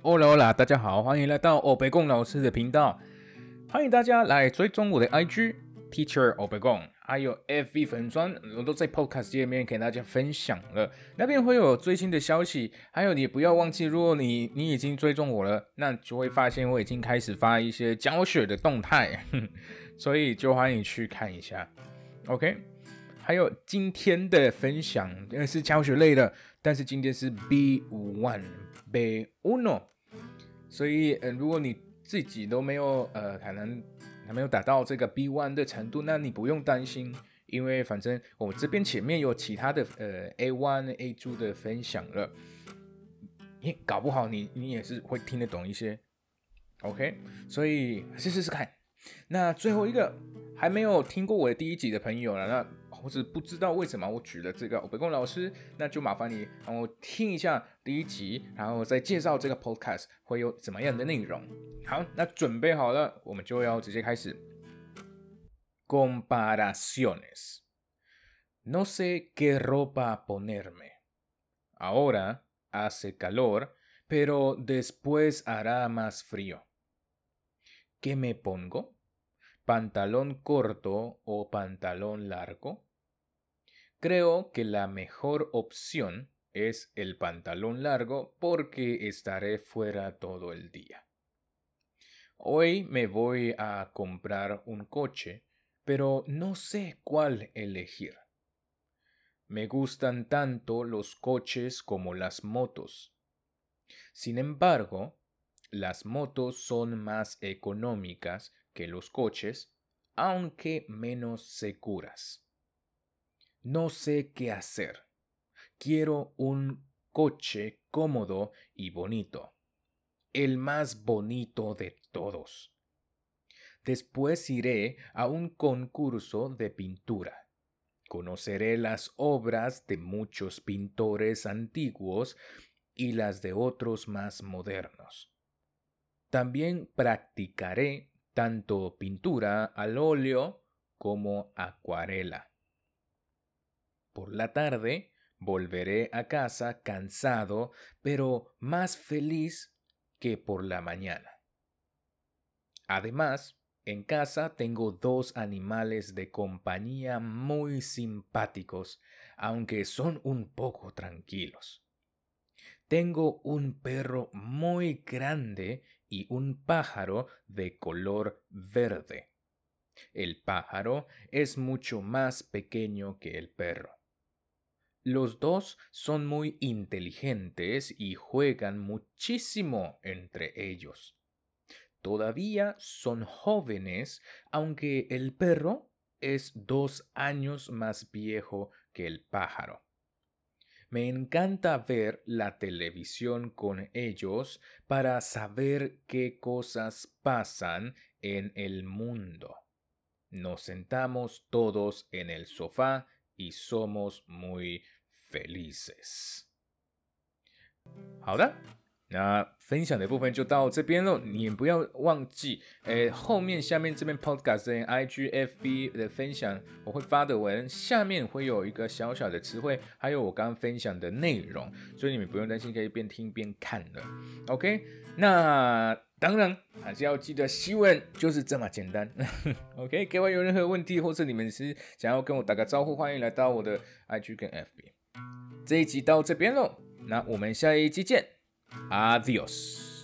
Hola Hola，大家好，欢迎来到欧北贡老师的频道。欢迎大家来追踪我的 IG Teacher 欧北贡，还有 FV 粉砖，我都在 Podcast 界面给大家分享了。那边会有最新的消息，还有你不要忘记，如果你你已经追踪我了，那就会发现我已经开始发一些教学的动态，所以就欢迎去看一下。OK，还有今天的分享呃是教学类的，但是今天是 B one B uno，所以呃如果你自己都没有呃可能还没有达到这个 B one 的程度，那你不用担心，因为反正我这边前面有其他的呃 A one A two 的分享了，你搞不好你你也是会听得懂一些，OK，所以试试看。那最后一个还没有听过我的第一集的朋友了，那或者不知道为什么我举了这个北宫老师，那就麻烦你让我听一下第一集，然后再介绍这个 podcast 会有怎么样的内容。好，那准备好了，我们就要直接开始。Comparaciones. No sé qué ropa ponerme. Ahora hace calor, pero después hará más frío. ¿Qué me pongo? ¿Pantalón corto o pantalón largo? Creo que la mejor opción es el pantalón largo porque estaré fuera todo el día. Hoy me voy a comprar un coche, pero no sé cuál elegir. Me gustan tanto los coches como las motos. Sin embargo, las motos son más económicas que los coches, aunque menos seguras. No sé qué hacer. Quiero un coche cómodo y bonito. El más bonito de todos. Después iré a un concurso de pintura. Conoceré las obras de muchos pintores antiguos y las de otros más modernos. También practicaré tanto pintura al óleo como acuarela. Por la tarde volveré a casa cansado, pero más feliz que por la mañana. Además, en casa tengo dos animales de compañía muy simpáticos, aunque son un poco tranquilos. Tengo un perro muy grande y un pájaro de color verde. El pájaro es mucho más pequeño que el perro. Los dos son muy inteligentes y juegan muchísimo entre ellos. Todavía son jóvenes, aunque el perro es dos años más viejo que el pájaro. Me encanta ver la televisión con ellos para saber qué cosas pasan en el mundo. Nos sentamos todos en el sofá y somos muy felices. 好的，那分享的部分就到这边喽。你不要忘记，诶，后面下面这边 podcast 的 IGFB 的分享，我会发的文下面会有一个小小的词汇，还有我刚刚分享的内容，所以你们不用担心，可以边听边看的。OK，那当然还是要记得，西文就是这么简单。OK，各位有任何问题，或者你们是想要跟我打个招呼，欢迎来到我的 IG 跟 FB。这一集到这边喽，那我们下一集见，Adios。